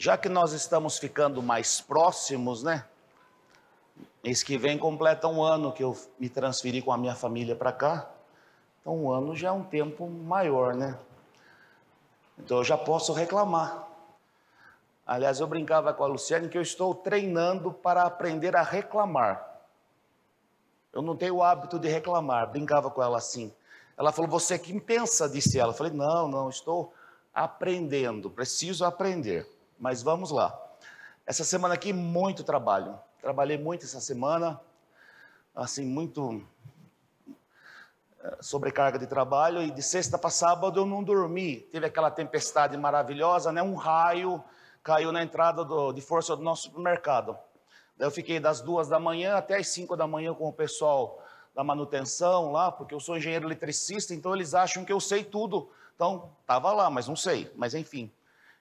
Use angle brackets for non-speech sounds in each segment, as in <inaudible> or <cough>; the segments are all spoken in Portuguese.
Já que nós estamos ficando mais próximos, né? Mês que vem completa um ano que eu me transferi com a minha família para cá. Então, um ano já é um tempo maior, né? Então, eu já posso reclamar. Aliás, eu brincava com a Luciane que eu estou treinando para aprender a reclamar. Eu não tenho o hábito de reclamar, brincava com ela assim. Ela falou: Você que pensa, disse ela. Eu falei: Não, não, estou aprendendo, preciso aprender. Mas vamos lá. Essa semana aqui, muito trabalho. Trabalhei muito essa semana, assim, muito eh, sobrecarga de trabalho. E de sexta para sábado eu não dormi. Teve aquela tempestade maravilhosa, né? Um raio caiu na entrada do, de força do nosso supermercado. Eu fiquei das duas da manhã até as cinco da manhã com o pessoal da manutenção lá, porque eu sou engenheiro eletricista, então eles acham que eu sei tudo. Então, estava lá, mas não sei. Mas enfim.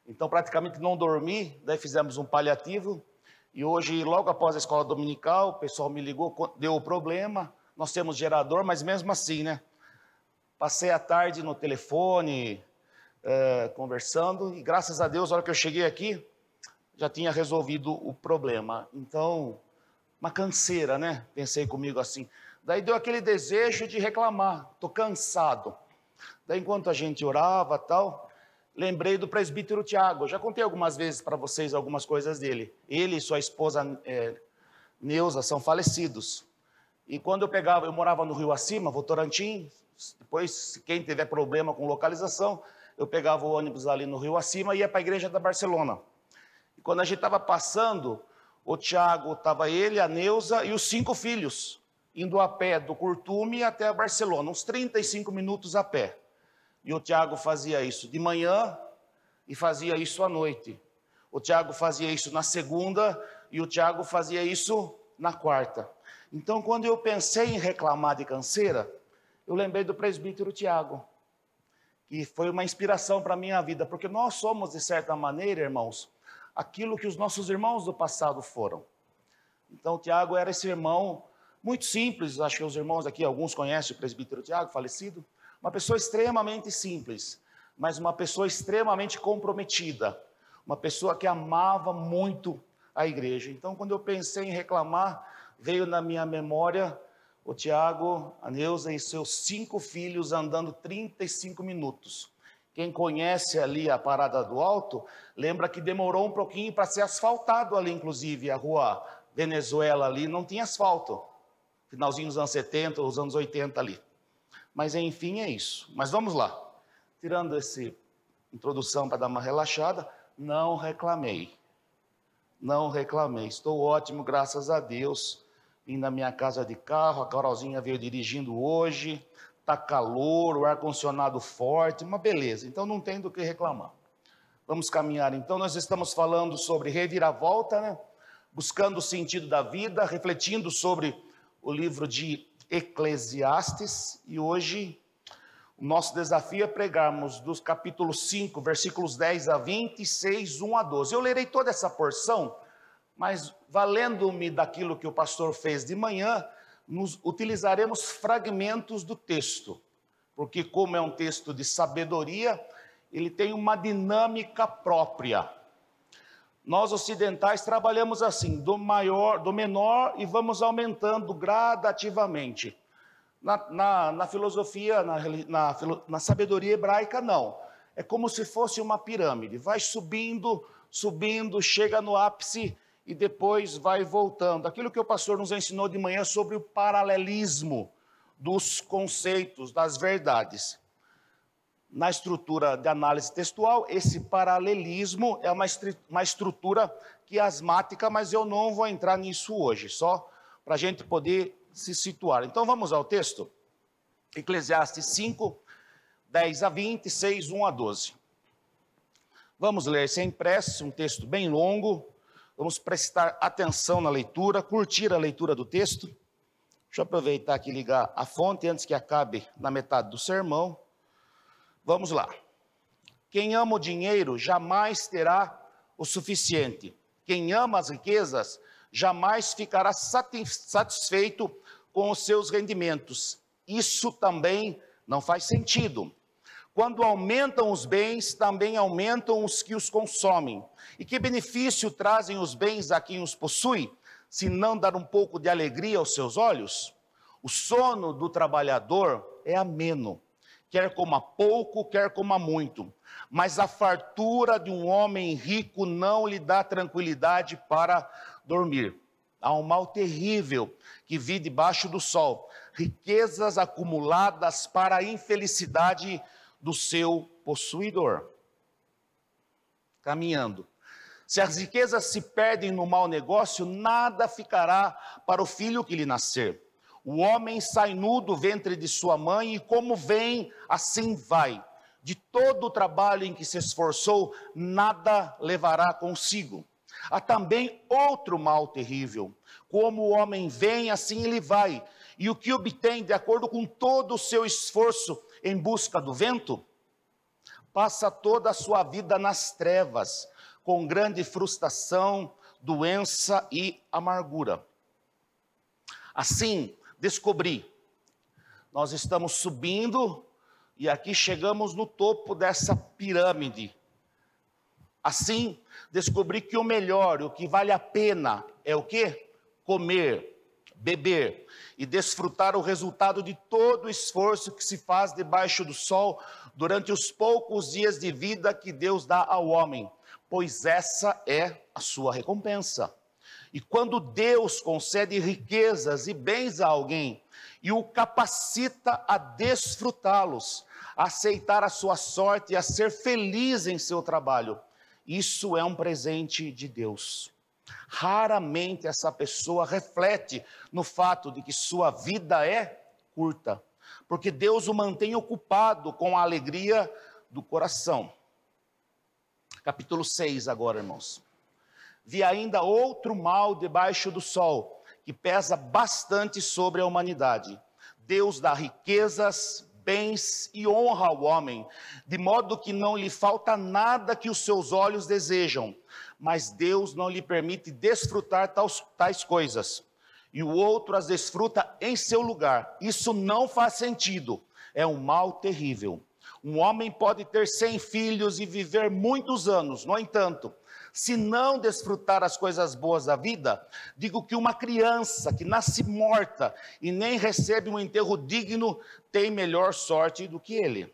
Então, praticamente não dormi, daí fizemos um paliativo. E hoje, logo após a escola dominical, o pessoal me ligou, deu o problema. Nós temos gerador, mas mesmo assim, né? Passei a tarde no telefone, é, conversando, e graças a Deus, na hora que eu cheguei aqui, já tinha resolvido o problema. Então, uma canseira, né? Pensei comigo assim. Daí deu aquele desejo de reclamar, estou cansado. Daí, enquanto a gente orava tal, lembrei do presbítero Tiago. Já contei algumas vezes para vocês algumas coisas dele. Ele e sua esposa é, Neuza são falecidos. E quando eu pegava, eu morava no Rio Acima, Votorantim. Depois, quem tiver problema com localização, eu pegava o ônibus ali no Rio Acima e ia para a igreja da Barcelona. E quando a gente estava passando, o Tiago, estava ele, a Neuza e os cinco filhos, indo a pé do Curtume até a Barcelona, uns 35 minutos a pé. E o Tiago fazia isso de manhã e fazia isso à noite. O Tiago fazia isso na segunda e o Tiago fazia isso na quarta. Então, quando eu pensei em reclamar de canseira, eu lembrei do presbítero Tiago que foi uma inspiração para a minha vida, porque nós somos, de certa maneira, irmãos, aquilo que os nossos irmãos do passado foram. Então, o Tiago era esse irmão muito simples, acho que os irmãos aqui, alguns conhecem o presbítero Tiago, falecido, uma pessoa extremamente simples, mas uma pessoa extremamente comprometida, uma pessoa que amava muito a igreja. Então, quando eu pensei em reclamar, veio na minha memória o Tiago, a Neuza e seus cinco filhos andando 35 minutos. Quem conhece ali a Parada do Alto, lembra que demorou um pouquinho para ser asfaltado ali, inclusive, a rua Venezuela ali não tinha asfalto. Finalzinho dos anos 70, os anos 80 ali. Mas enfim, é isso. Mas vamos lá. Tirando essa introdução para dar uma relaxada, não reclamei. Não reclamei. Estou ótimo, graças a Deus vim na minha casa de carro, a Carolzinha veio dirigindo hoje, tá calor, o ar-condicionado forte, uma beleza, então não tem do que reclamar. Vamos caminhar então, nós estamos falando sobre reviravolta, né? buscando o sentido da vida, refletindo sobre o livro de Eclesiastes, e hoje o nosso desafio é pregarmos dos capítulos 5, versículos 10 a 26, 1 a 12. Eu lerei toda essa porção, mas valendo-me daquilo que o pastor fez de manhã, nos utilizaremos fragmentos do texto, porque como é um texto de sabedoria, ele tem uma dinâmica própria. Nós ocidentais trabalhamos assim, do maior, do menor e vamos aumentando gradativamente. Na, na, na filosofia, na, na, na sabedoria hebraica, não. É como se fosse uma pirâmide, vai subindo, subindo, chega no ápice e depois vai voltando. Aquilo que o pastor nos ensinou de manhã sobre o paralelismo dos conceitos, das verdades. Na estrutura de análise textual, esse paralelismo é uma, uma estrutura quiasmática, mas eu não vou entrar nisso hoje, só para a gente poder se situar. Então vamos ao texto. Eclesiastes 5, 10 a 20, 6, 1 a 12. Vamos ler sem pressa, um texto bem longo, Vamos prestar atenção na leitura, curtir a leitura do texto. Deixa eu aproveitar aqui e ligar a fonte antes que acabe na metade do sermão. Vamos lá. Quem ama o dinheiro jamais terá o suficiente. Quem ama as riquezas jamais ficará satisfeito com os seus rendimentos. Isso também não faz sentido. Quando aumentam os bens, também aumentam os que os consomem. E que benefício trazem os bens a quem os possui, se não dar um pouco de alegria aos seus olhos? O sono do trabalhador é ameno, quer coma pouco, quer coma muito. Mas a fartura de um homem rico não lhe dá tranquilidade para dormir. Há um mal terrível que vi debaixo do sol, riquezas acumuladas para a infelicidade do seu possuidor. Caminhando. Se as riquezas se perdem no mau negócio, nada ficará para o filho que lhe nascer. O homem sai nu do ventre de sua mãe e como vem, assim vai. De todo o trabalho em que se esforçou, nada levará consigo. Há também outro mal terrível. Como o homem vem, assim ele vai. E o que obtém, de acordo com todo o seu esforço em busca do vento, passa toda a sua vida nas trevas, com grande frustração, doença e amargura. Assim, descobri, nós estamos subindo e aqui chegamos no topo dessa pirâmide. Assim, descobri que o melhor, o que vale a pena é o quê? Comer, beber e desfrutar o resultado de todo o esforço que se faz debaixo do sol durante os poucos dias de vida que Deus dá ao homem, pois essa é a sua recompensa. E quando Deus concede riquezas e bens a alguém e o capacita a desfrutá-los, a aceitar a sua sorte e a ser feliz em seu trabalho, isso é um presente de Deus. Raramente essa pessoa reflete no fato de que sua vida é curta, porque Deus o mantém ocupado com a alegria do coração. Capítulo 6 agora, irmãos. Vi ainda outro mal debaixo do sol, que pesa bastante sobre a humanidade. Deus dá riquezas, bens e honra ao homem, de modo que não lhe falta nada que os seus olhos desejam, mas Deus não lhe permite desfrutar tais, tais coisas, e o outro as desfruta em seu lugar. Isso não faz sentido, é um mal terrível. Um homem pode ter cem filhos e viver muitos anos, no entanto, se não desfrutar as coisas boas da vida, digo que uma criança que nasce morta e nem recebe um enterro digno tem melhor sorte do que ele.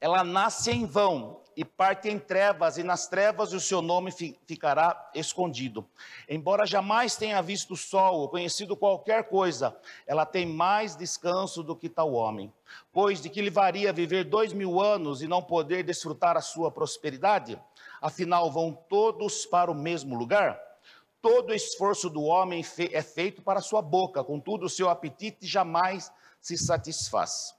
Ela nasce em vão e parte em trevas, e nas trevas o seu nome ficará escondido. Embora jamais tenha visto o sol ou conhecido qualquer coisa, ela tem mais descanso do que tal homem. Pois de que lhe varia viver dois mil anos e não poder desfrutar a sua prosperidade? Afinal, vão todos para o mesmo lugar? Todo esforço do homem é feito para sua boca, contudo, o seu apetite jamais se satisfaz.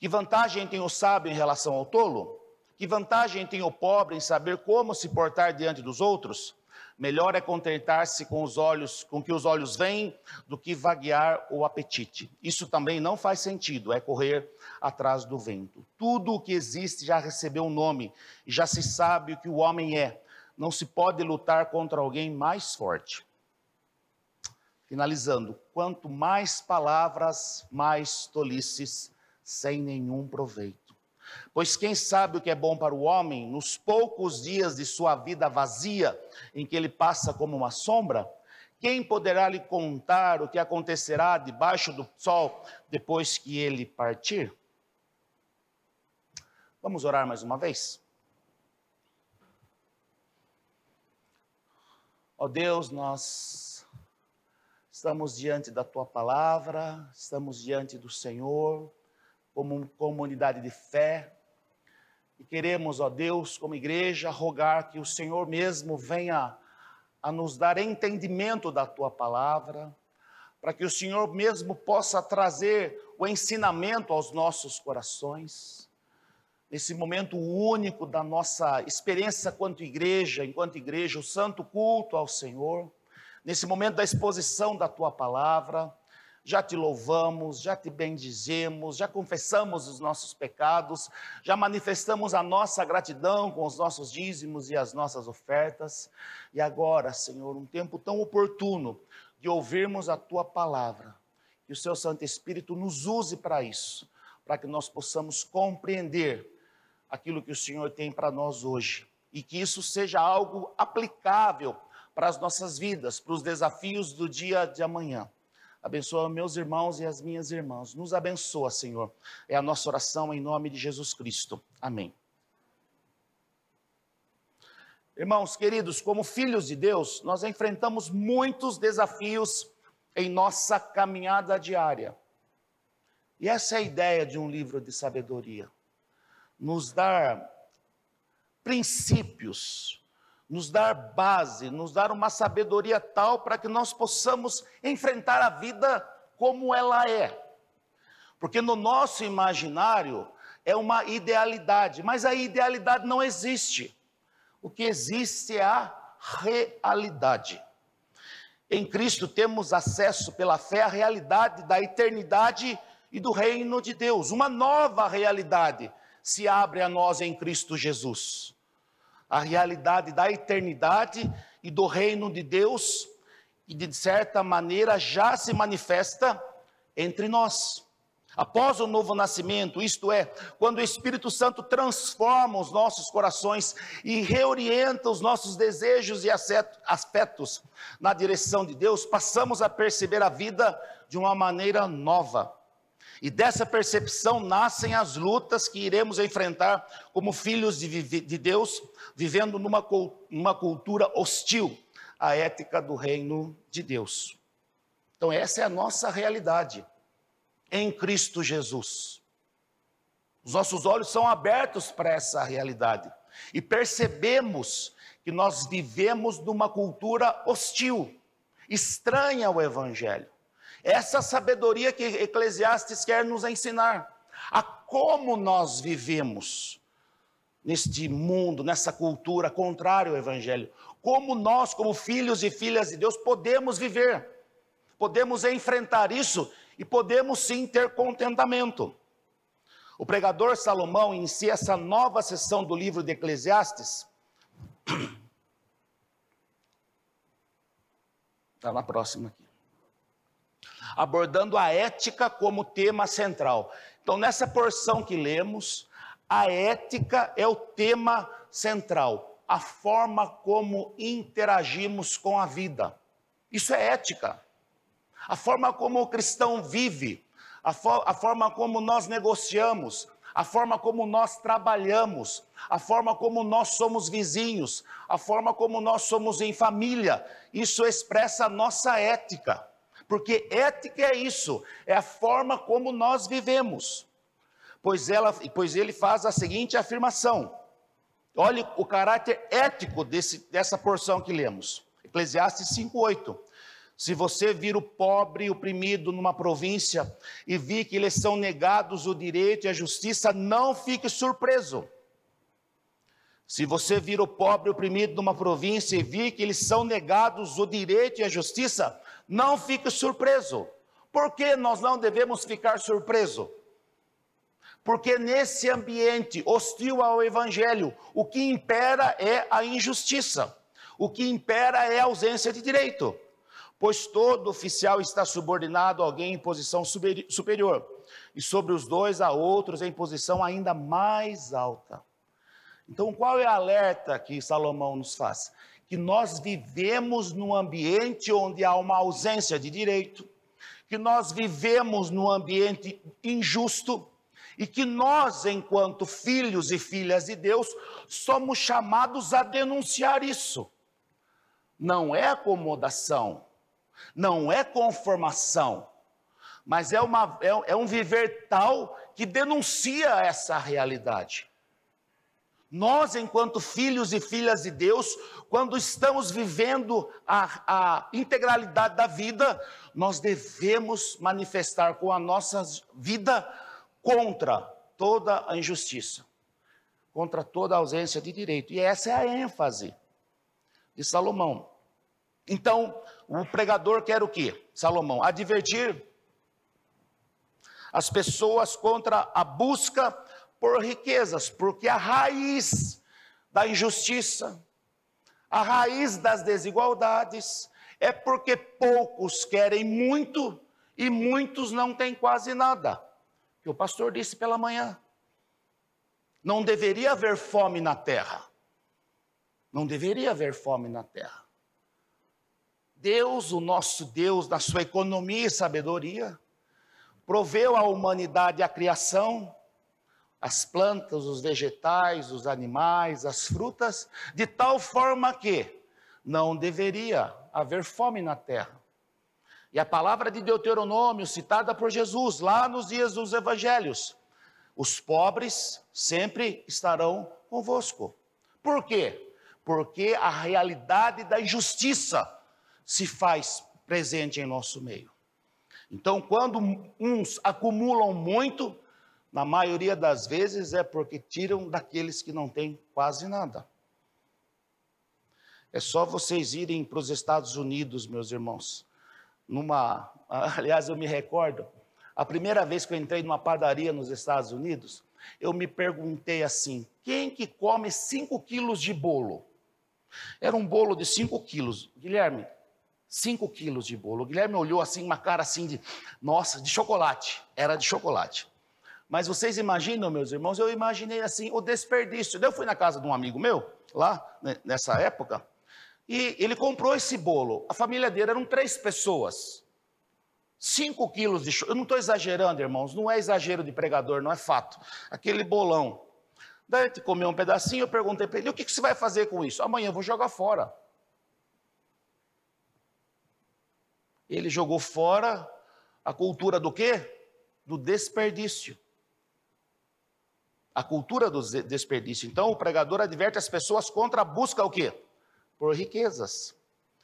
Que vantagem tem o sábio em relação ao tolo? Que vantagem tem o pobre em saber como se portar diante dos outros? Melhor é contentar-se com os olhos, com que os olhos veem, do que vaguear o apetite. Isso também não faz sentido, é correr atrás do vento. Tudo o que existe já recebeu um nome e já se sabe o que o homem é. Não se pode lutar contra alguém mais forte. Finalizando, quanto mais palavras, mais tolices sem nenhum proveito. Pois quem sabe o que é bom para o homem nos poucos dias de sua vida vazia, em que ele passa como uma sombra? Quem poderá lhe contar o que acontecerá debaixo do sol depois que ele partir? Vamos orar mais uma vez? Ó oh Deus, nós estamos diante da tua palavra, estamos diante do Senhor como comunidade de fé. E queremos, ó Deus, como igreja, rogar que o Senhor mesmo venha a nos dar entendimento da tua palavra, para que o Senhor mesmo possa trazer o ensinamento aos nossos corações. Nesse momento único da nossa experiência quanto igreja, enquanto igreja, o santo culto ao Senhor, nesse momento da exposição da tua palavra, já te louvamos, já te bendizemos, já confessamos os nossos pecados, já manifestamos a nossa gratidão com os nossos dízimos e as nossas ofertas. E agora, Senhor, um tempo tão oportuno de ouvirmos a tua palavra. Que o seu Santo Espírito nos use para isso, para que nós possamos compreender aquilo que o Senhor tem para nós hoje e que isso seja algo aplicável para as nossas vidas, para os desafios do dia de amanhã. Abençoa meus irmãos e as minhas irmãs. Nos abençoa, Senhor. É a nossa oração em nome de Jesus Cristo. Amém. Irmãos queridos, como filhos de Deus, nós enfrentamos muitos desafios em nossa caminhada diária. E essa é a ideia de um livro de sabedoria. Nos dar princípios, nos dar base, nos dar uma sabedoria tal para que nós possamos enfrentar a vida como ela é. Porque no nosso imaginário é uma idealidade, mas a idealidade não existe. O que existe é a realidade. Em Cristo temos acesso pela fé à realidade da eternidade e do reino de Deus. Uma nova realidade se abre a nós em Cristo Jesus. A realidade da eternidade e do reino de Deus, e de certa maneira já se manifesta entre nós. Após o novo nascimento, isto é, quando o Espírito Santo transforma os nossos corações e reorienta os nossos desejos e aspectos na direção de Deus, passamos a perceber a vida de uma maneira nova. E dessa percepção nascem as lutas que iremos enfrentar como filhos de, de Deus, vivendo numa, numa cultura hostil à ética do reino de Deus. Então, essa é a nossa realidade em Cristo Jesus. Os nossos olhos são abertos para essa realidade e percebemos que nós vivemos numa cultura hostil, estranha ao Evangelho. Essa sabedoria que Eclesiastes quer nos ensinar, a como nós vivemos neste mundo, nessa cultura contrária ao Evangelho. Como nós, como filhos e filhas de Deus, podemos viver, podemos enfrentar isso e podemos sim ter contentamento. O pregador Salomão inicia essa nova sessão do livro de Eclesiastes. Está <clears throat> na próxima aqui. Abordando a ética como tema central. Então, nessa porção que lemos, a ética é o tema central, a forma como interagimos com a vida. Isso é ética a forma como o cristão vive, a, fo a forma como nós negociamos, a forma como nós trabalhamos, a forma como nós somos vizinhos, a forma como nós somos em família, isso expressa a nossa ética. Porque ética é isso, é a forma como nós vivemos. Pois, ela, pois ele faz a seguinte afirmação. Olhe o caráter ético desse, dessa porção que lemos. Eclesiastes 5,8. Se você vir o pobre e oprimido numa província e vir que eles são negados o direito e a justiça, não fique surpreso. Se você vir o pobre oprimido numa província e vir que eles são negados o direito e a justiça, não fique surpreso. Por que nós não devemos ficar surpreso? Porque nesse ambiente hostil ao evangelho, o que impera é a injustiça. O que impera é a ausência de direito pois todo oficial está subordinado a alguém em posição superior, e sobre os dois há outros em posição ainda mais alta. Então, qual é a alerta que Salomão nos faz? Que nós vivemos num ambiente onde há uma ausência de direito, que nós vivemos num ambiente injusto, e que nós, enquanto filhos e filhas de Deus, somos chamados a denunciar isso. Não é acomodação, não é conformação, mas é, uma, é, é um viver tal que denuncia essa realidade. Nós, enquanto filhos e filhas de Deus, quando estamos vivendo a, a, integralidade da vida, nós devemos manifestar com a nossa vida contra toda a injustiça, contra toda a ausência de direito. E essa é a ênfase de Salomão. Então, o pregador quer o quê? Salomão, advertir as pessoas contra a busca por riquezas, porque a raiz da injustiça, a raiz das desigualdades é porque poucos querem muito e muitos não têm quase nada. Que o pastor disse pela manhã. Não deveria haver fome na terra. Não deveria haver fome na terra. Deus, o nosso Deus, na sua economia e sabedoria, proveu à humanidade a criação, as plantas, os vegetais, os animais, as frutas, de tal forma que não deveria haver fome na terra. E a palavra de Deuteronômio, citada por Jesus lá nos dias dos evangelhos, os pobres sempre estarão convosco. Por quê? Porque a realidade da injustiça se faz presente em nosso meio. Então, quando uns acumulam muito, na maioria das vezes é porque tiram daqueles que não têm quase nada. É só vocês irem para os Estados Unidos, meus irmãos. Numa, <laughs> aliás, eu me recordo, a primeira vez que eu entrei numa padaria nos Estados Unidos, eu me perguntei assim: quem que come 5 quilos de bolo? Era um bolo de 5 quilos. Guilherme, 5 quilos de bolo. O Guilherme olhou assim, uma cara assim de, nossa, de chocolate. Era de chocolate. Mas vocês imaginam, meus irmãos, eu imaginei assim o desperdício. Eu fui na casa de um amigo meu, lá, né, nessa época, e ele comprou esse bolo. A família dele eram três pessoas. Cinco quilos de Eu não estou exagerando, irmãos, não é exagero de pregador, não é fato. Aquele bolão. Daí ele comeu um pedacinho, eu perguntei para ele: o que, que você vai fazer com isso? Amanhã eu vou jogar fora. Ele jogou fora a cultura do quê? Do desperdício a cultura do desperdício. Então, o pregador adverte as pessoas contra a busca o quê? Por riquezas.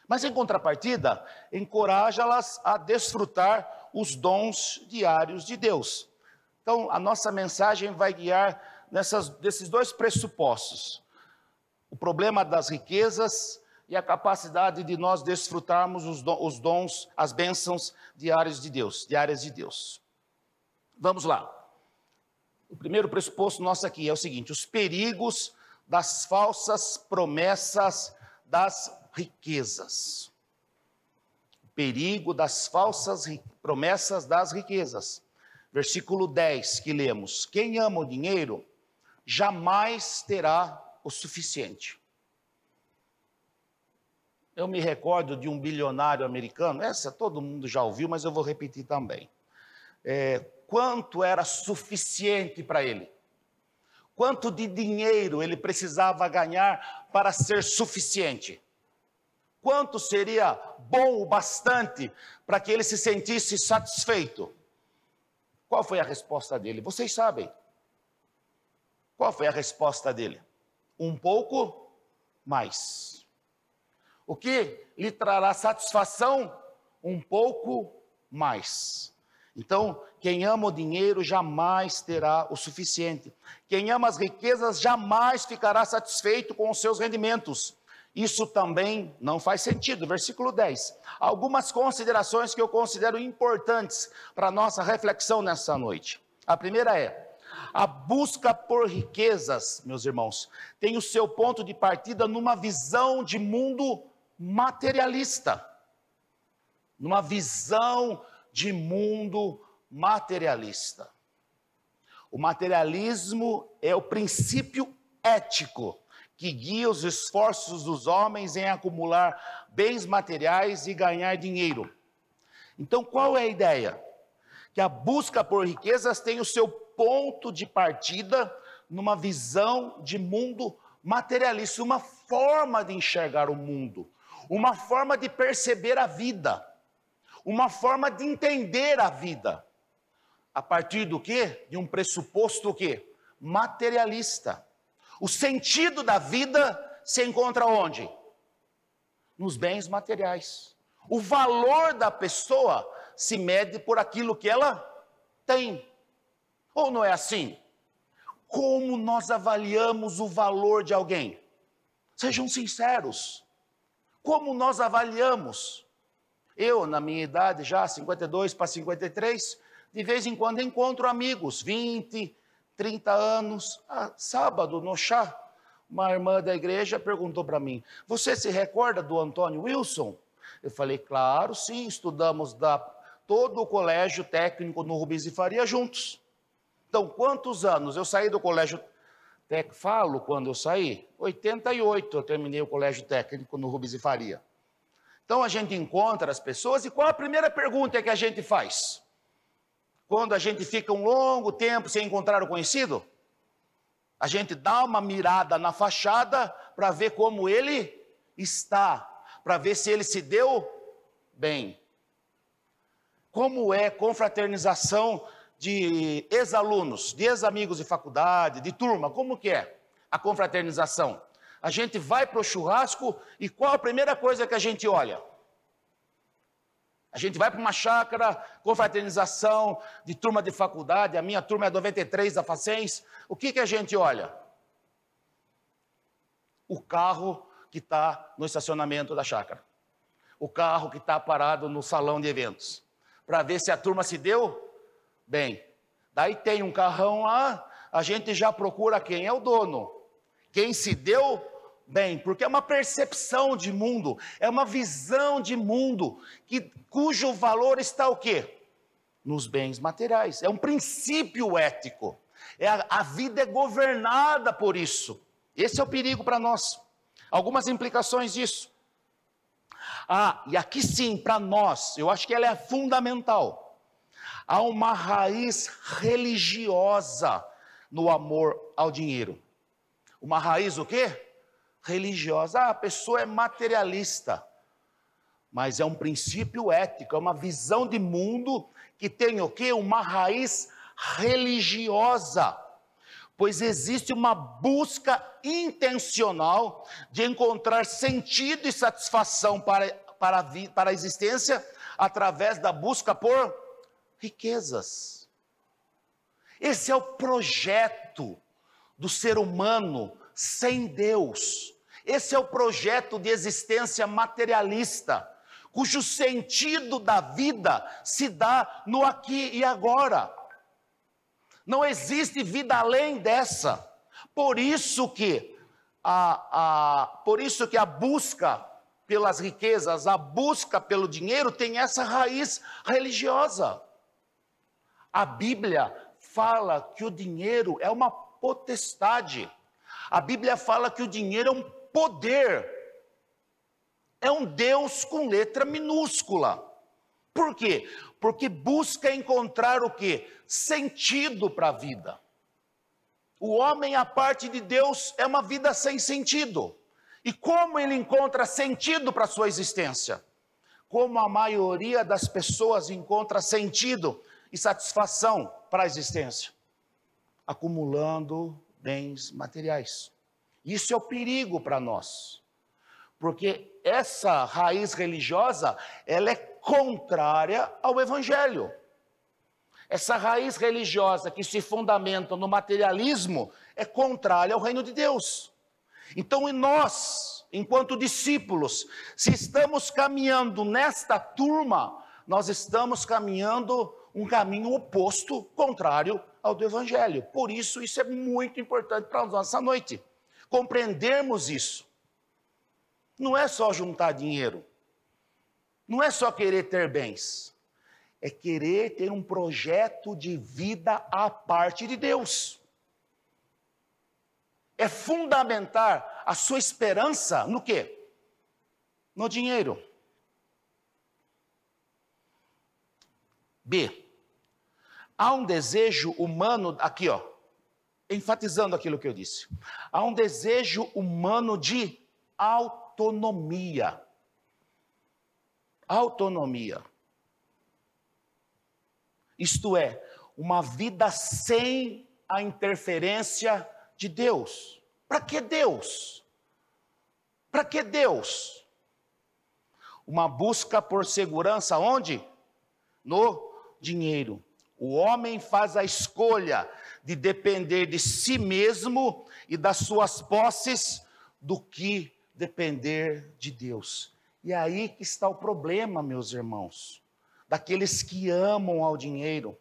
Mas em contrapartida, encoraja-las a desfrutar os dons diários de Deus. Então, a nossa mensagem vai guiar nessas, desses dois pressupostos: o problema das riquezas e a capacidade de nós desfrutarmos os, dons, as bênçãos diárias de Deus, diárias de Deus. Vamos lá. O primeiro pressuposto nosso aqui é o seguinte: os perigos das falsas promessas das riquezas. O perigo das falsas promessas das riquezas. Versículo 10 que lemos: Quem ama o dinheiro jamais terá o suficiente. Eu me recordo de um bilionário americano, essa todo mundo já ouviu, mas eu vou repetir também. É, quanto era suficiente para ele. Quanto de dinheiro ele precisava ganhar para ser suficiente? Quanto seria bom o bastante para que ele se sentisse satisfeito? Qual foi a resposta dele? Vocês sabem. Qual foi a resposta dele? Um pouco mais. O que lhe trará satisfação? Um pouco mais. Então, quem ama o dinheiro jamais terá o suficiente. Quem ama as riquezas jamais ficará satisfeito com os seus rendimentos. Isso também não faz sentido. Versículo 10. Algumas considerações que eu considero importantes para a nossa reflexão nessa noite. A primeira é: a busca por riquezas, meus irmãos, tem o seu ponto de partida numa visão de mundo materialista. Numa visão de mundo materialista. O materialismo é o princípio ético que guia os esforços dos homens em acumular bens materiais e ganhar dinheiro. Então, qual é a ideia? Que a busca por riquezas tem o seu ponto de partida numa visão de mundo materialista, uma forma de enxergar o mundo, uma forma de perceber a vida uma forma de entender a vida. A partir do quê? De um pressuposto o quê? Materialista. O sentido da vida se encontra onde? Nos bens materiais. O valor da pessoa se mede por aquilo que ela tem. Ou não é assim? Como nós avaliamos o valor de alguém? Sejam sinceros. Como nós avaliamos? Eu, na minha idade, já 52 para 53, de vez em quando encontro amigos, 20, 30 anos. Ah, sábado, no chá, uma irmã da igreja perguntou para mim: Você se recorda do Antônio Wilson? Eu falei, claro, sim, estudamos da, todo o colégio técnico no Rubens e Faria juntos. Então, quantos anos? Eu saí do colégio técnico, falo quando eu saí, 88 eu terminei o colégio técnico no Rubens e Faria. Então a gente encontra as pessoas e qual a primeira pergunta que a gente faz? Quando a gente fica um longo tempo sem encontrar o conhecido? A gente dá uma mirada na fachada para ver como ele está, para ver se ele se deu bem. Como é confraternização de ex-alunos, de ex-amigos de faculdade, de turma, como que é a confraternização? A gente vai para o churrasco e qual a primeira coisa que a gente olha? A gente vai para uma chácara, confraternização de turma de faculdade, a minha turma é 93 da Facens. O que, que a gente olha? O carro que está no estacionamento da chácara. O carro que está parado no salão de eventos. Para ver se a turma se deu bem. Daí tem um carrão lá, a gente já procura quem é o dono. Quem se deu bem, porque é uma percepção de mundo, é uma visão de mundo que cujo valor está o quê? Nos bens materiais. É um princípio ético. É a, a vida é governada por isso. Esse é o perigo para nós. Algumas implicações disso. Ah, e aqui sim, para nós, eu acho que ela é fundamental. Há uma raiz religiosa no amor ao dinheiro. Uma raiz o quê? Religiosa. Ah, a pessoa é materialista. Mas é um princípio ético, é uma visão de mundo que tem o quê? Uma raiz religiosa. Pois existe uma busca intencional de encontrar sentido e satisfação para, para, a, para a existência através da busca por riquezas. Esse é o projeto do ser humano sem Deus. Esse é o projeto de existência materialista, cujo sentido da vida se dá no aqui e agora. Não existe vida além dessa. Por isso que a, a, por isso que a busca pelas riquezas, a busca pelo dinheiro tem essa raiz religiosa. A Bíblia fala que o dinheiro é uma potestade. A Bíblia fala que o dinheiro é um poder. É um Deus com letra minúscula. Por quê? Porque busca encontrar o que? Sentido para a vida. O homem, a parte de Deus, é uma vida sem sentido. E como ele encontra sentido para a sua existência? Como a maioria das pessoas encontra sentido e satisfação para a existência? Acumulando bens materiais. Isso é o perigo para nós. Porque essa raiz religiosa, ela é contrária ao evangelho. Essa raiz religiosa que se fundamenta no materialismo é contrária ao reino de Deus. Então, e nós, enquanto discípulos, se estamos caminhando nesta turma, nós estamos caminhando um caminho oposto, contrário ao do Evangelho. Por isso, isso é muito importante para nós essa noite compreendermos isso. Não é só juntar dinheiro, não é só querer ter bens, é querer ter um projeto de vida à parte de Deus. É fundamentar a sua esperança no quê? No dinheiro. B. Há um desejo humano, aqui ó, enfatizando aquilo que eu disse. Há um desejo humano de autonomia. Autonomia. Isto é, uma vida sem a interferência de Deus. Para que Deus? Para que Deus? Uma busca por segurança onde? No dinheiro. O homem faz a escolha de depender de si mesmo e das suas posses do que depender de Deus. E é aí que está o problema, meus irmãos, daqueles que amam ao dinheiro,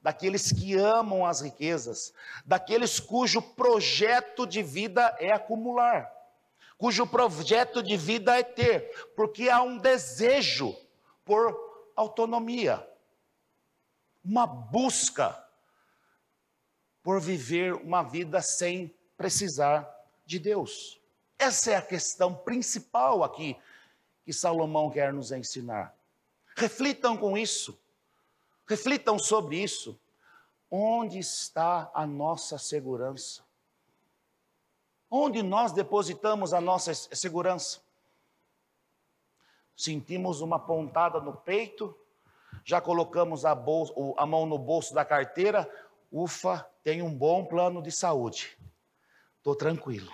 daqueles que amam as riquezas, daqueles cujo projeto de vida é acumular, cujo projeto de vida é ter, porque há um desejo por autonomia, uma busca por viver uma vida sem precisar de Deus. Essa é a questão principal aqui que Salomão quer nos ensinar. Reflitam com isso, reflitam sobre isso. Onde está a nossa segurança? Onde nós depositamos a nossa segurança? Sentimos uma pontada no peito, já colocamos a, bolsa, a mão no bolso da carteira, ufa, tem um bom plano de saúde. Estou tranquilo.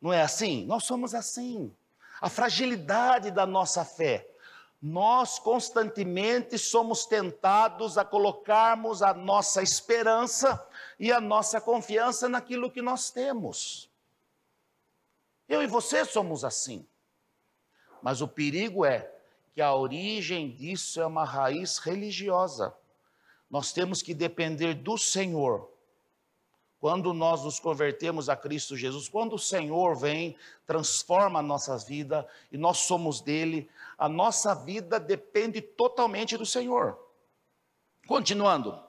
Não é assim? Nós somos assim. A fragilidade da nossa fé nós constantemente somos tentados a colocarmos a nossa esperança e a nossa confiança naquilo que nós temos. Eu e você somos assim. Mas o perigo é que a origem disso é uma raiz religiosa. Nós temos que depender do Senhor quando nós nos convertemos a Cristo Jesus, quando o Senhor vem, transforma a nossa vida e nós somos dele, a nossa vida depende totalmente do Senhor. Continuando,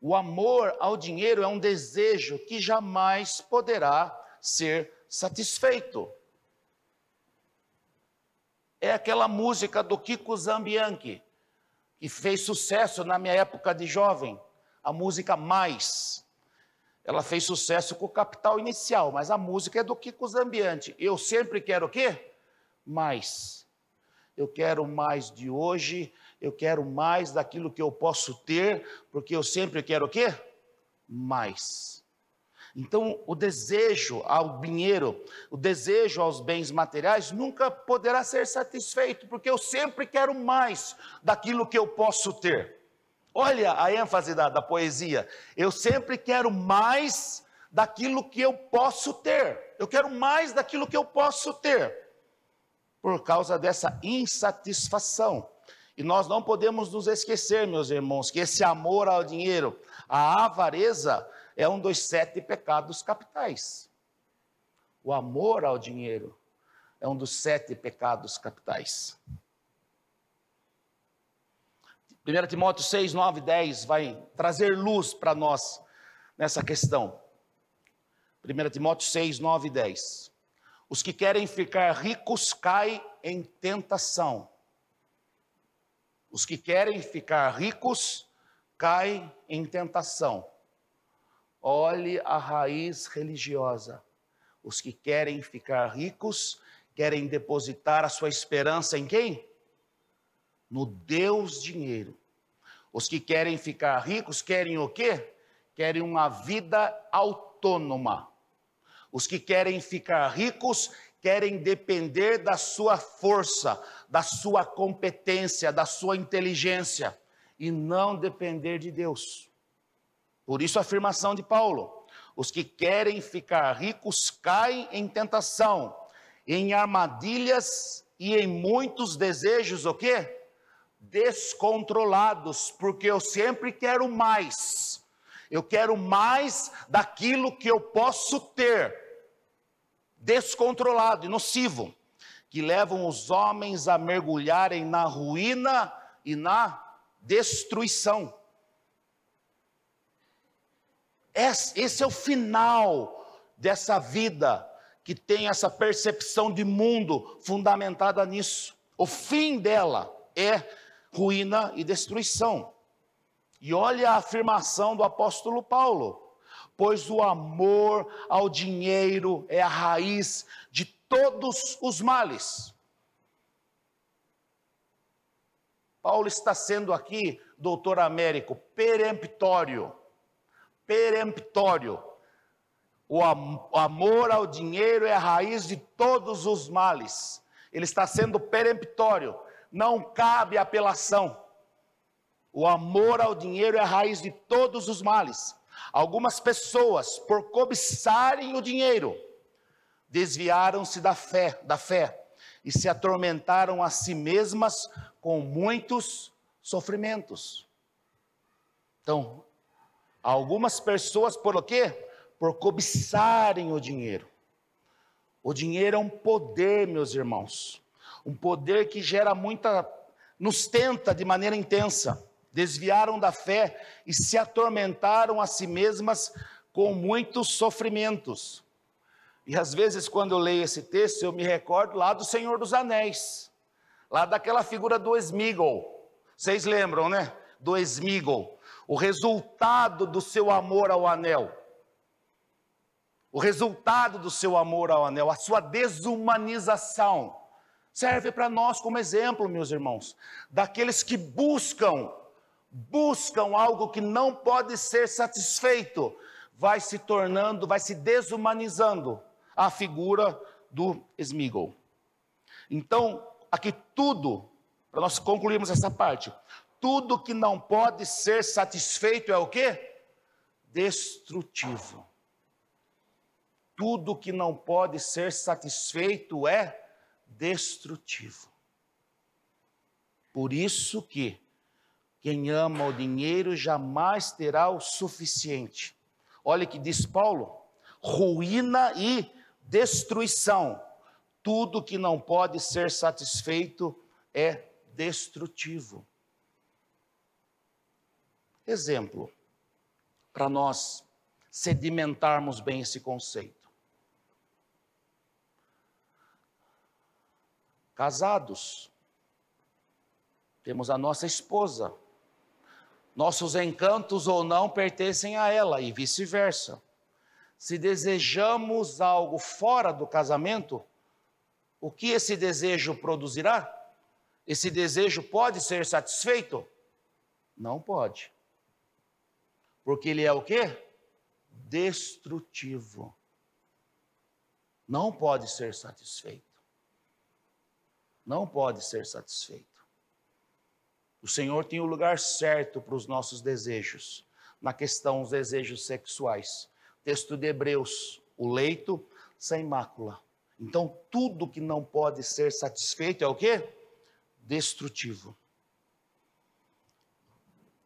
o amor ao dinheiro é um desejo que jamais poderá ser satisfeito. É aquela música do Kiko Zambianchi, que fez sucesso na minha época de jovem, a música Mais. Ela fez sucesso com o capital inicial, mas a música é do Kiko Zambiante. Eu sempre quero o quê? Mais. Eu quero mais de hoje, eu quero mais daquilo que eu posso ter, porque eu sempre quero o quê? Mais. Então, o desejo ao dinheiro, o desejo aos bens materiais nunca poderá ser satisfeito, porque eu sempre quero mais daquilo que eu posso ter. Olha a ênfase da, da poesia. Eu sempre quero mais daquilo que eu posso ter. Eu quero mais daquilo que eu posso ter. Por causa dessa insatisfação. E nós não podemos nos esquecer, meus irmãos, que esse amor ao dinheiro, a avareza, é um dos sete pecados capitais. O amor ao dinheiro é um dos sete pecados capitais. 1 Timóteo 6, 9 10 vai trazer luz para nós nessa questão. 1 Timóteo 6, 9 e 10. Os que querem ficar ricos caem em tentação. Os que querem ficar ricos caem em tentação. Olhe a raiz religiosa. Os que querem ficar ricos querem depositar a sua esperança em quem? no Deus dinheiro. Os que querem ficar ricos querem o quê? Querem uma vida autônoma. Os que querem ficar ricos querem depender da sua força, da sua competência, da sua inteligência e não depender de Deus. Por isso a afirmação de Paulo: os que querem ficar ricos caem em tentação, em armadilhas e em muitos desejos o quê? descontrolados, porque eu sempre quero mais. Eu quero mais daquilo que eu posso ter. Descontrolado e nocivo, que levam os homens a mergulharem na ruína e na destruição. Esse é o final dessa vida que tem essa percepção de mundo fundamentada nisso. O fim dela é ruína e destruição. E olha a afirmação do apóstolo Paulo: pois o amor ao dinheiro é a raiz de todos os males. Paulo está sendo aqui, doutor Américo, peremptório. Peremptório. O amor ao dinheiro é a raiz de todos os males. Ele está sendo peremptório não cabe apelação. O amor ao dinheiro é a raiz de todos os males. Algumas pessoas, por cobiçarem o dinheiro, desviaram-se da fé, da fé e se atormentaram a si mesmas com muitos sofrimentos. Então, algumas pessoas por o quê? Por cobiçarem o dinheiro. O dinheiro é um poder, meus irmãos. Um poder que gera muita. nos tenta de maneira intensa. Desviaram da fé e se atormentaram a si mesmas com muitos sofrimentos. E às vezes, quando eu leio esse texto, eu me recordo lá do Senhor dos Anéis, lá daquela figura do Smigol. Vocês lembram, né? Do Smigol. O resultado do seu amor ao anel. O resultado do seu amor ao anel, a sua desumanização, serve para nós como exemplo, meus irmãos, daqueles que buscam, buscam algo que não pode ser satisfeito, vai se tornando, vai se desumanizando a figura do Smigol. Então, aqui tudo, para nós concluirmos essa parte, tudo que não pode ser satisfeito é o que? Destrutivo. Tudo que não pode ser satisfeito é destrutivo. Por isso que quem ama o dinheiro jamais terá o suficiente. Olha que diz Paulo: ruína e destruição. Tudo que não pode ser satisfeito é destrutivo. Exemplo, para nós sedimentarmos bem esse conceito. casados. Temos a nossa esposa. Nossos encantos ou não pertencem a ela e vice-versa. Se desejamos algo fora do casamento, o que esse desejo produzirá? Esse desejo pode ser satisfeito? Não pode. Porque ele é o quê? Destrutivo. Não pode ser satisfeito não pode ser satisfeito. O Senhor tem o lugar certo para os nossos desejos, na questão dos desejos sexuais. Texto de Hebreus, o leito sem mácula. Então, tudo que não pode ser satisfeito é o quê? Destrutivo.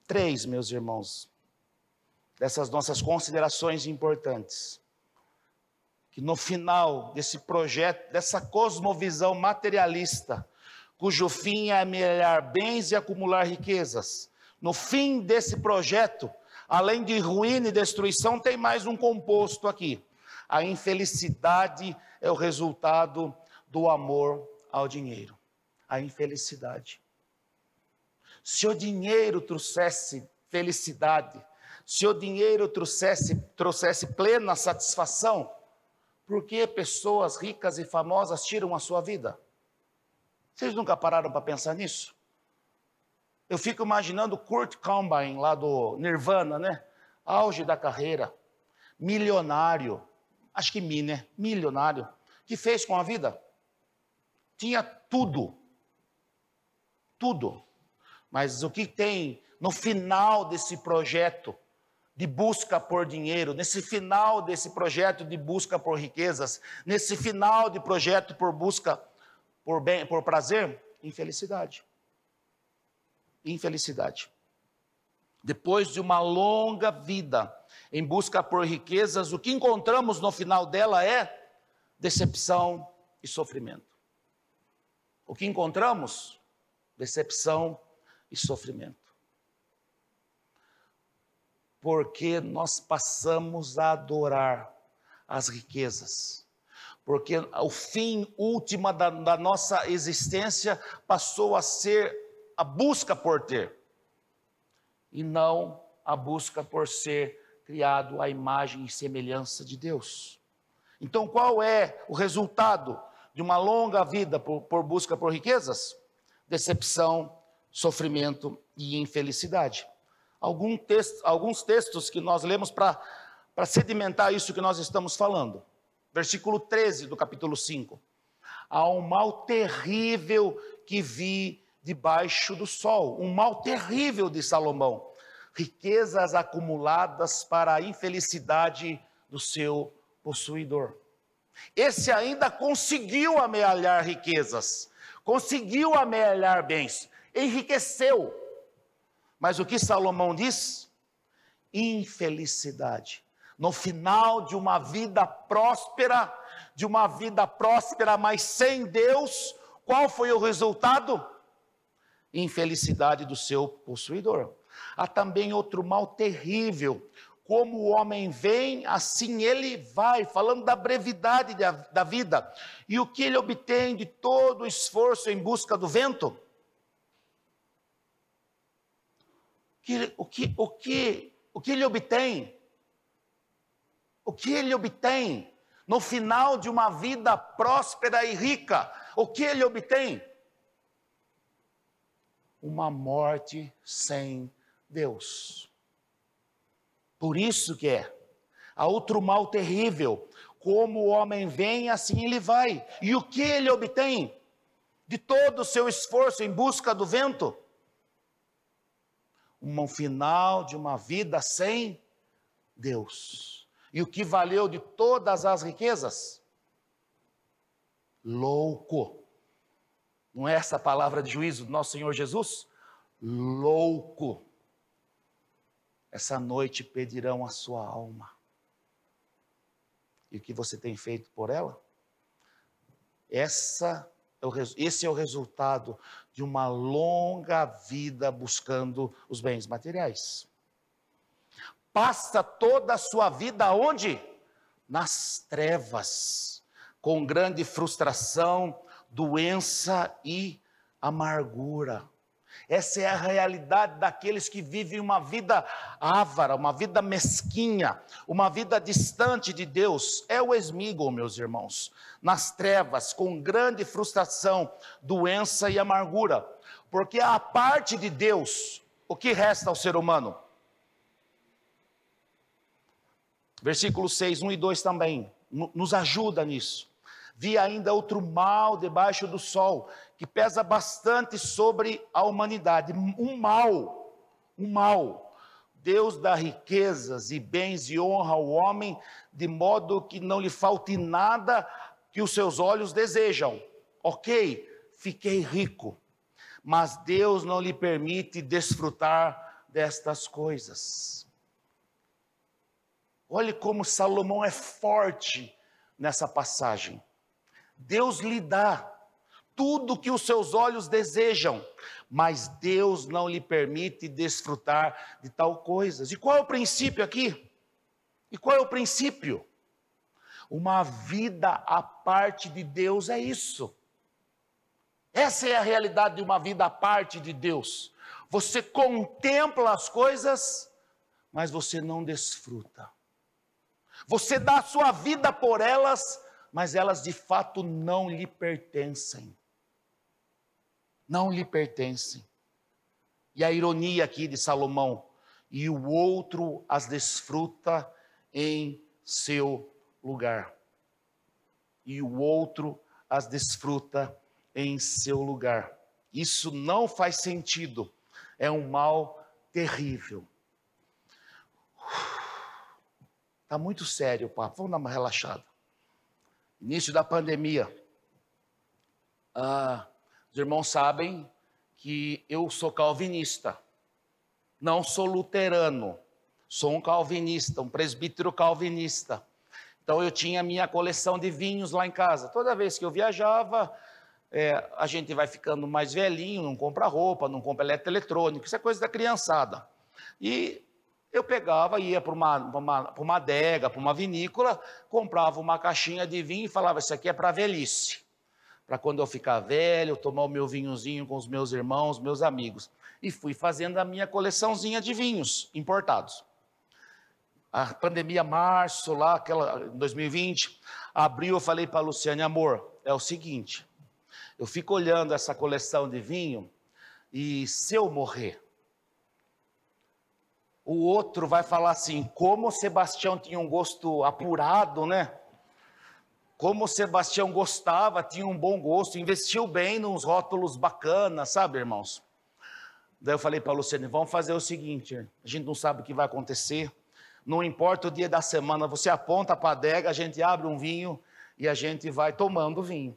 Três, meus irmãos, dessas nossas considerações importantes que no final desse projeto, dessa cosmovisão materialista, cujo fim é amelhar bens e acumular riquezas, no fim desse projeto, além de ruína e destruição, tem mais um composto aqui. A infelicidade é o resultado do amor ao dinheiro. A infelicidade. Se o dinheiro trouxesse felicidade, se o dinheiro trouxesse, trouxesse plena satisfação, por que pessoas ricas e famosas tiram a sua vida? Vocês nunca pararam para pensar nisso? Eu fico imaginando Kurt Cobain, lá do Nirvana, né? Auge da carreira, milionário, acho que mi, né? Milionário. que fez com a vida? Tinha tudo. Tudo. Mas o que tem no final desse projeto? De busca por dinheiro, nesse final desse projeto de busca por riquezas, nesse final de projeto por busca por bem, por prazer, infelicidade. Infelicidade. Depois de uma longa vida em busca por riquezas, o que encontramos no final dela é decepção e sofrimento. O que encontramos? Decepção e sofrimento porque nós passamos a adorar as riquezas. Porque o fim último da, da nossa existência passou a ser a busca por ter, e não a busca por ser criado à imagem e semelhança de Deus. Então, qual é o resultado de uma longa vida por, por busca por riquezas? Decepção, sofrimento e infelicidade algum texto, alguns textos que nós lemos para sedimentar isso que nós estamos falando. Versículo 13 do capítulo 5. Há um mal terrível que vi debaixo do sol, um mal terrível de Salomão, riquezas acumuladas para a infelicidade do seu possuidor. Esse ainda conseguiu amealhar riquezas, conseguiu amealhar bens, enriqueceu, mas o que Salomão diz? Infelicidade. No final de uma vida próspera, de uma vida próspera, mas sem Deus, qual foi o resultado? Infelicidade do seu possuidor. Há também outro mal terrível. Como o homem vem, assim ele vai, falando da brevidade da, da vida. E o que ele obtém de todo o esforço em busca do vento? Que, o, que, o, que, o que ele obtém? O que ele obtém no final de uma vida próspera e rica? O que ele obtém? Uma morte sem Deus. Por isso que é. Há outro mal terrível. Como o homem vem, assim ele vai. E o que ele obtém? De todo o seu esforço em busca do vento? Um final de uma vida sem Deus. E o que valeu de todas as riquezas? Louco. Não é essa a palavra de juízo do nosso Senhor Jesus? Louco. Essa noite pedirão a sua alma. E o que você tem feito por ela? Essa esse é o resultado de uma longa vida buscando os bens materiais. Passa toda a sua vida onde? Nas trevas, com grande frustração, doença e amargura. Essa é a realidade daqueles que vivem uma vida ávara, uma vida mesquinha, uma vida distante de Deus. É o esmigo, meus irmãos, nas trevas, com grande frustração, doença e amargura. Porque a parte de Deus, o que resta ao ser humano? Versículo 6, 1 e 2 também, nos ajuda nisso. Vi ainda outro mal debaixo do sol, que pesa bastante sobre a humanidade. Um mal, um mal. Deus dá riquezas e bens e honra ao homem, de modo que não lhe falte nada que os seus olhos desejam. Ok, fiquei rico, mas Deus não lhe permite desfrutar destas coisas. Olhe como Salomão é forte nessa passagem. Deus lhe dá tudo que os seus olhos desejam, mas Deus não lhe permite desfrutar de tal coisas. E qual é o princípio aqui? E qual é o princípio? Uma vida à parte de Deus é isso. Essa é a realidade de uma vida à parte de Deus. Você contempla as coisas, mas você não desfruta. Você dá a sua vida por elas, mas elas de fato não lhe pertencem. Não lhe pertencem. E a ironia aqui de Salomão, e o outro as desfruta em seu lugar. E o outro as desfruta em seu lugar. Isso não faz sentido. É um mal terrível. Está muito sério papo. Vamos dar uma relaxada início da pandemia, ah, os irmãos sabem que eu sou calvinista, não sou luterano, sou um calvinista, um presbítero calvinista. Então eu tinha minha coleção de vinhos lá em casa. Toda vez que eu viajava, é, a gente vai ficando mais velhinho, não compra roupa, não compra eletroeletrônico, isso é coisa da criançada. E eu pegava, ia para uma, uma, uma adega, para uma vinícola, comprava uma caixinha de vinho e falava: Isso aqui é para velhice. Para quando eu ficar velho, tomar o meu vinhozinho com os meus irmãos, meus amigos. E fui fazendo a minha coleçãozinha de vinhos importados. A pandemia, março, lá, aquela, 2020, abriu, eu falei para a Luciane: Amor, é o seguinte, eu fico olhando essa coleção de vinho e se eu morrer, o outro vai falar assim: como Sebastião tinha um gosto apurado, né? Como Sebastião gostava, tinha um bom gosto, investiu bem nos rótulos bacanas, sabe, irmãos? Daí eu falei para a Luciane: vamos fazer o seguinte: a gente não sabe o que vai acontecer, não importa o dia da semana, você aponta para a adega, a gente abre um vinho e a gente vai tomando vinho.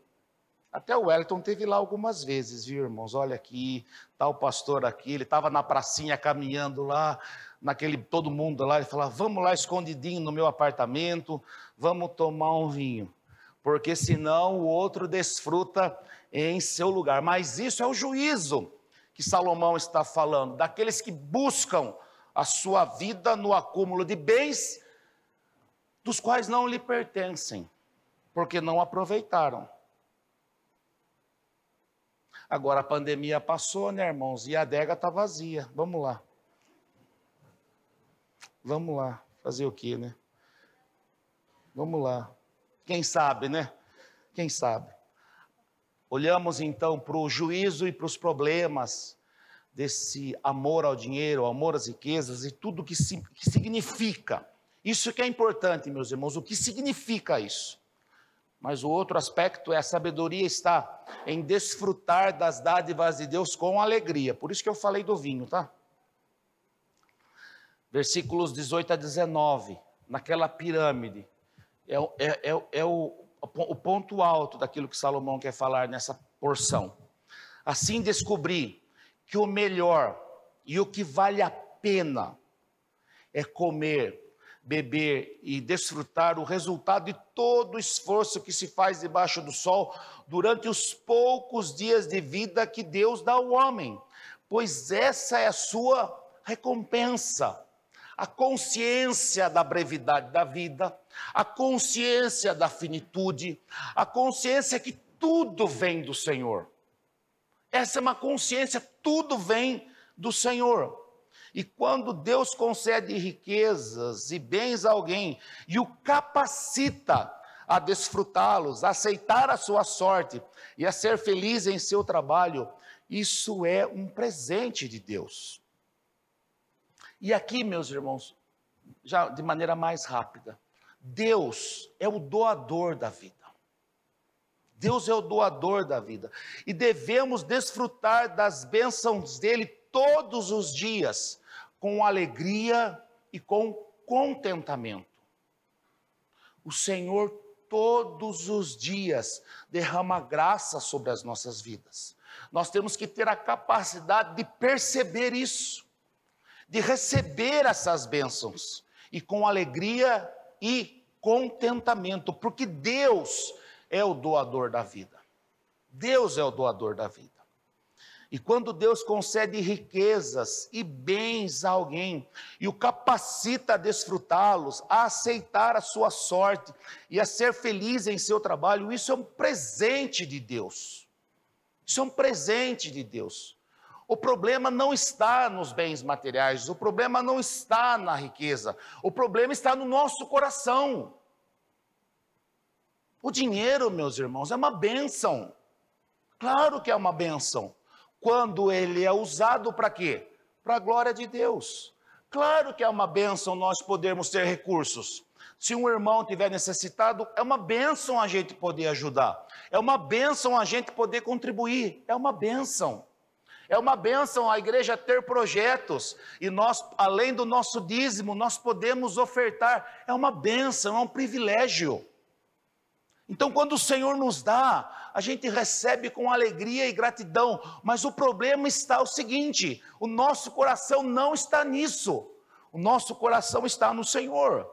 Até o Wellington teve lá algumas vezes, viu, irmãos? Olha aqui, tá o pastor aqui, ele estava na pracinha caminhando lá, naquele todo mundo lá, ele falava: "Vamos lá escondidinho no meu apartamento, vamos tomar um vinho" porque senão o outro desfruta em seu lugar. Mas isso é o juízo que Salomão está falando, daqueles que buscam a sua vida no acúmulo de bens dos quais não lhe pertencem, porque não aproveitaram. Agora a pandemia passou, né, irmãos? E a adega está vazia. Vamos lá. Vamos lá. Fazer o quê, né? Vamos lá. Quem sabe, né? Quem sabe? Olhamos então para o juízo e para os problemas desse amor ao dinheiro, amor às riquezas e tudo que, que significa. Isso que é importante, meus irmãos, o que significa isso? Mas o outro aspecto é a sabedoria está em desfrutar das dádivas de Deus com alegria. Por isso que eu falei do vinho, tá? Versículos 18 a 19, naquela pirâmide é, é, é, é o, o ponto alto daquilo que Salomão quer falar nessa porção. Assim descobri que o melhor e o que vale a pena é comer, beber e desfrutar o resultado de todo o esforço que se faz debaixo do sol durante os poucos dias de vida que Deus dá ao homem, pois essa é a sua recompensa a consciência da brevidade da vida, a consciência da finitude, a consciência que tudo vem do Senhor. Essa é uma consciência, tudo vem do Senhor. E quando Deus concede riquezas e bens a alguém e o capacita a desfrutá-los, a aceitar a sua sorte e a ser feliz em seu trabalho, isso é um presente de Deus. E aqui, meus irmãos, já de maneira mais rápida, Deus é o doador da vida. Deus é o doador da vida. E devemos desfrutar das bênçãos dele todos os dias, com alegria e com contentamento. O Senhor todos os dias derrama graça sobre as nossas vidas. Nós temos que ter a capacidade de perceber isso de receber essas bênçãos e com alegria e contentamento, porque Deus é o doador da vida. Deus é o doador da vida. E quando Deus concede riquezas e bens a alguém e o capacita a desfrutá-los, a aceitar a sua sorte e a ser feliz em seu trabalho, isso é um presente de Deus. Isso é um presente de Deus. O problema não está nos bens materiais, o problema não está na riqueza, o problema está no nosso coração. O dinheiro, meus irmãos, é uma bênção. Claro que é uma bênção. Quando ele é usado para quê? Para a glória de Deus. Claro que é uma bênção nós podermos ter recursos. Se um irmão tiver necessitado, é uma bênção a gente poder ajudar. É uma bênção a gente poder contribuir. É uma bênção. É uma bênção a igreja ter projetos e nós, além do nosso dízimo, nós podemos ofertar. É uma bênção, é um privilégio. Então, quando o Senhor nos dá, a gente recebe com alegria e gratidão, mas o problema está o seguinte: o nosso coração não está nisso, o nosso coração está no Senhor.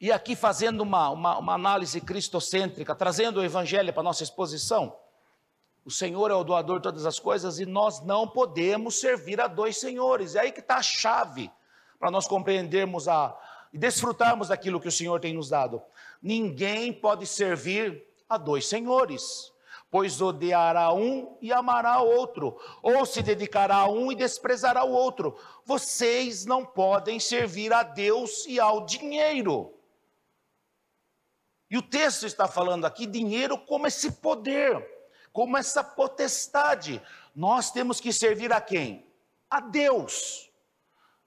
E aqui, fazendo uma, uma, uma análise cristocêntrica, trazendo o Evangelho para a nossa exposição, o Senhor é o doador de todas as coisas e nós não podemos servir a dois senhores. É aí que está a chave para nós compreendermos a, e desfrutarmos daquilo que o Senhor tem nos dado. Ninguém pode servir a dois senhores, pois odiará um e amará outro, ou se dedicará a um e desprezará o outro. Vocês não podem servir a Deus e ao dinheiro. E o texto está falando aqui dinheiro como esse poder como essa potestade. Nós temos que servir a quem? A Deus.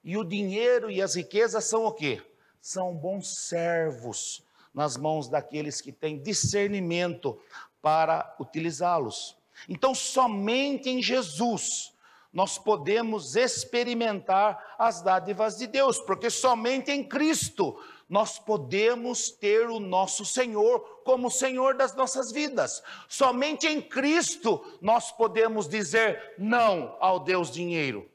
E o dinheiro e as riquezas são o quê? São bons servos nas mãos daqueles que têm discernimento para utilizá-los. Então, somente em Jesus nós podemos experimentar as dádivas de Deus, porque somente em Cristo nós podemos ter o nosso Senhor como Senhor das nossas vidas. Somente em Cristo nós podemos dizer não ao Deus dinheiro.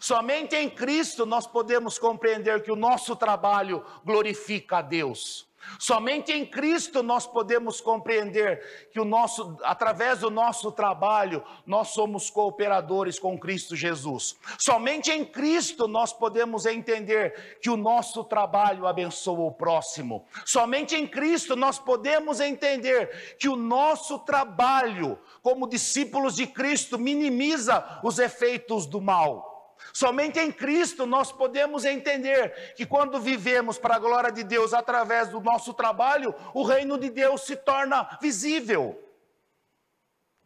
Somente em Cristo nós podemos compreender que o nosso trabalho glorifica a Deus. Somente em Cristo nós podemos compreender que o nosso, através do nosso trabalho, nós somos cooperadores com Cristo Jesus. Somente em Cristo nós podemos entender que o nosso trabalho abençoa o próximo. Somente em Cristo nós podemos entender que o nosso trabalho como discípulos de Cristo minimiza os efeitos do mal. Somente em Cristo nós podemos entender que quando vivemos para a glória de Deus através do nosso trabalho, o reino de Deus se torna visível.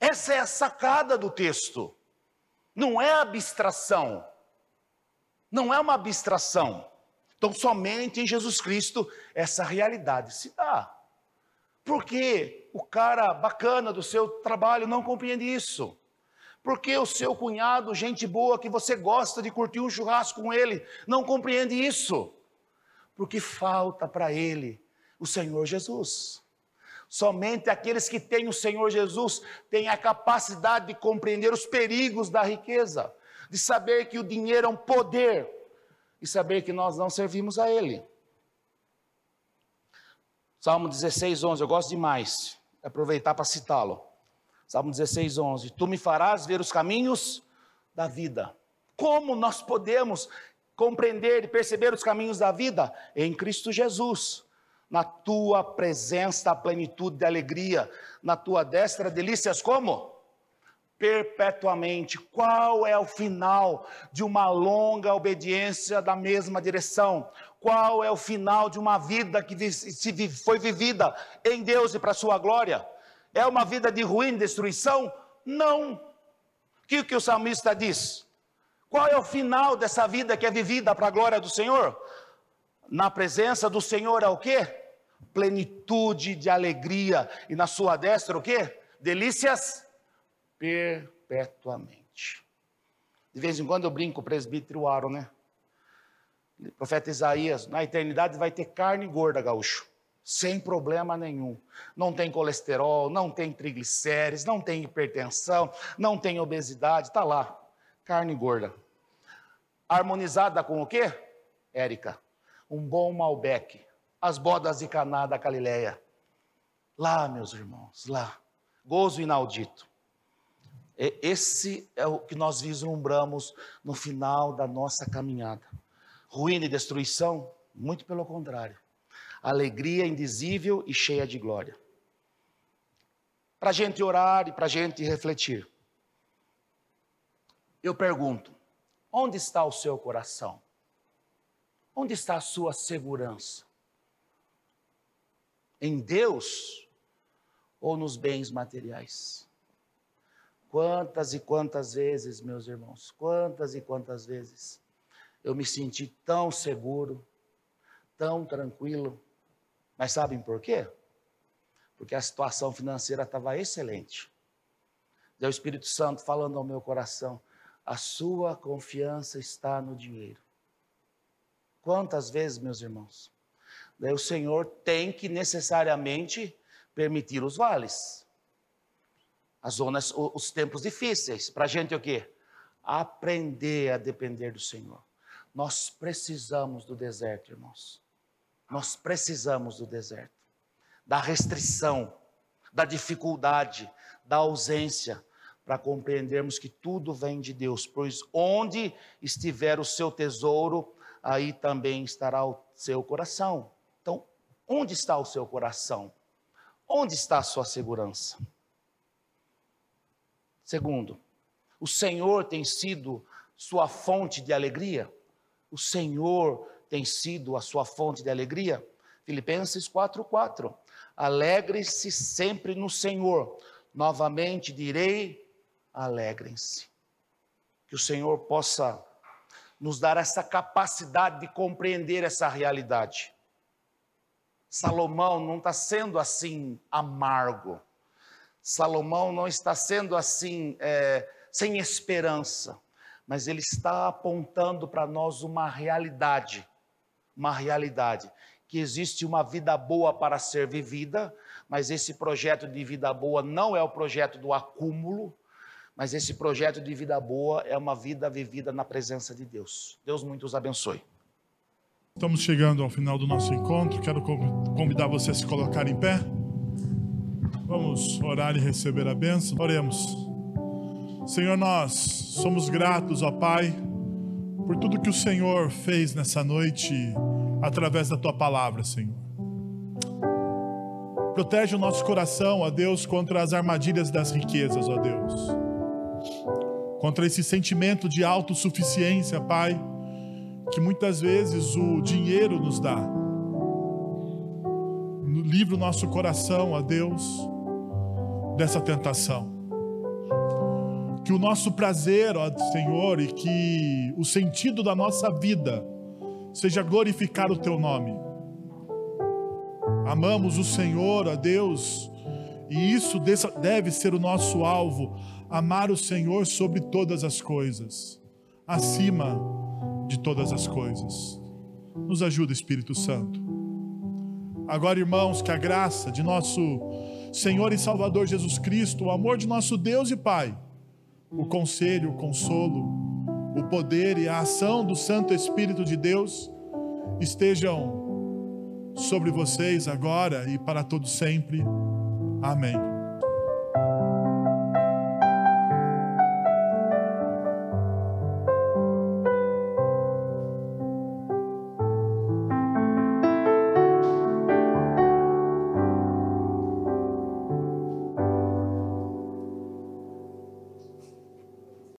Essa é a sacada do texto. Não é abstração. Não é uma abstração. Então, somente em Jesus Cristo essa realidade se dá. Porque o cara bacana do seu trabalho não compreende isso. Porque o seu cunhado, gente boa, que você gosta de curtir um churrasco com ele, não compreende isso. Porque falta para ele o Senhor Jesus. Somente aqueles que têm o Senhor Jesus têm a capacidade de compreender os perigos da riqueza, de saber que o dinheiro é um poder e saber que nós não servimos a Ele. Salmo 16, 11, eu gosto demais, aproveitar para citá-lo. Salmo 16, 11. Tu me farás ver os caminhos da vida. Como nós podemos compreender e perceber os caminhos da vida? Em Cristo Jesus. Na tua presença, a plenitude de alegria. Na tua destra, delícias como? Perpetuamente. Qual é o final de uma longa obediência da mesma direção? Qual é o final de uma vida que foi vivida em Deus e para a sua glória? É uma vida de ruína destruição? Não. O que, que o salmista diz? Qual é o final dessa vida que é vivida para a glória do Senhor? Na presença do Senhor é o quê? Plenitude de alegria. E na sua destra o quê? Delícias perpetuamente. De vez em quando eu brinco o presbítero Aaron, né? O profeta Isaías, na eternidade vai ter carne gorda, gaúcho sem problema nenhum. Não tem colesterol, não tem triglicérides, não tem hipertensão, não tem obesidade, está lá, carne gorda. Harmonizada com o quê? Érica, um bom Malbec, as bodas de Caná da Galileia. Lá, meus irmãos, lá. Gozo inaudito. Esse é o que nós vislumbramos no final da nossa caminhada. Ruína e destruição? Muito pelo contrário alegria indizível e cheia de glória. Para a gente orar e para a gente refletir. Eu pergunto: onde está o seu coração? Onde está a sua segurança? Em Deus ou nos bens materiais? Quantas e quantas vezes, meus irmãos, quantas e quantas vezes eu me senti tão seguro, tão tranquilo, mas sabem por quê? Porque a situação financeira estava excelente. E o Espírito Santo falando ao meu coração: a sua confiança está no dinheiro. Quantas vezes, meus irmãos? Daí o Senhor tem que necessariamente permitir os vales, as zonas, os tempos difíceis, para a gente o quê? Aprender a depender do Senhor. Nós precisamos do deserto, irmãos. Nós precisamos do deserto, da restrição, da dificuldade, da ausência, para compreendermos que tudo vem de Deus, pois onde estiver o seu tesouro, aí também estará o seu coração. Então, onde está o seu coração? Onde está a sua segurança? Segundo, o Senhor tem sido sua fonte de alegria? O Senhor tem sido a sua fonte de alegria? Filipenses 4:4. Alegre-se sempre no Senhor. Novamente direi: alegrem-se. Que o Senhor possa nos dar essa capacidade de compreender essa realidade. Salomão não está sendo assim amargo. Salomão não está sendo assim é, sem esperança. mas ele está apontando para nós uma realidade, uma realidade, que existe uma vida boa para ser vivida, mas esse projeto de vida boa não é o projeto do acúmulo, mas esse projeto de vida boa é uma vida vivida na presença de Deus. Deus muito os abençoe. Estamos chegando ao final do nosso encontro. Quero convidar você a se colocar em pé. Vamos orar e receber a bênção. Oremos. Senhor, nós somos gratos, ó Pai, por tudo que o Senhor fez nessa noite através da tua palavra, Senhor. Protege o nosso coração, ó Deus, contra as armadilhas das riquezas, ó Deus. Contra esse sentimento de autossuficiência, Pai, que muitas vezes o dinheiro nos dá. Livre o nosso coração, ó Deus, dessa tentação que o nosso prazer, ó Senhor, e que o sentido da nossa vida seja glorificar o teu nome. Amamos o Senhor, ó Deus, e isso deve ser o nosso alvo, amar o Senhor sobre todas as coisas, acima de todas as coisas. Nos ajuda, Espírito Santo. Agora, irmãos, que a graça de nosso Senhor e Salvador Jesus Cristo, o amor de nosso Deus e Pai, o conselho, o consolo, o poder e a ação do Santo Espírito de Deus estejam sobre vocês agora e para todo sempre. Amém.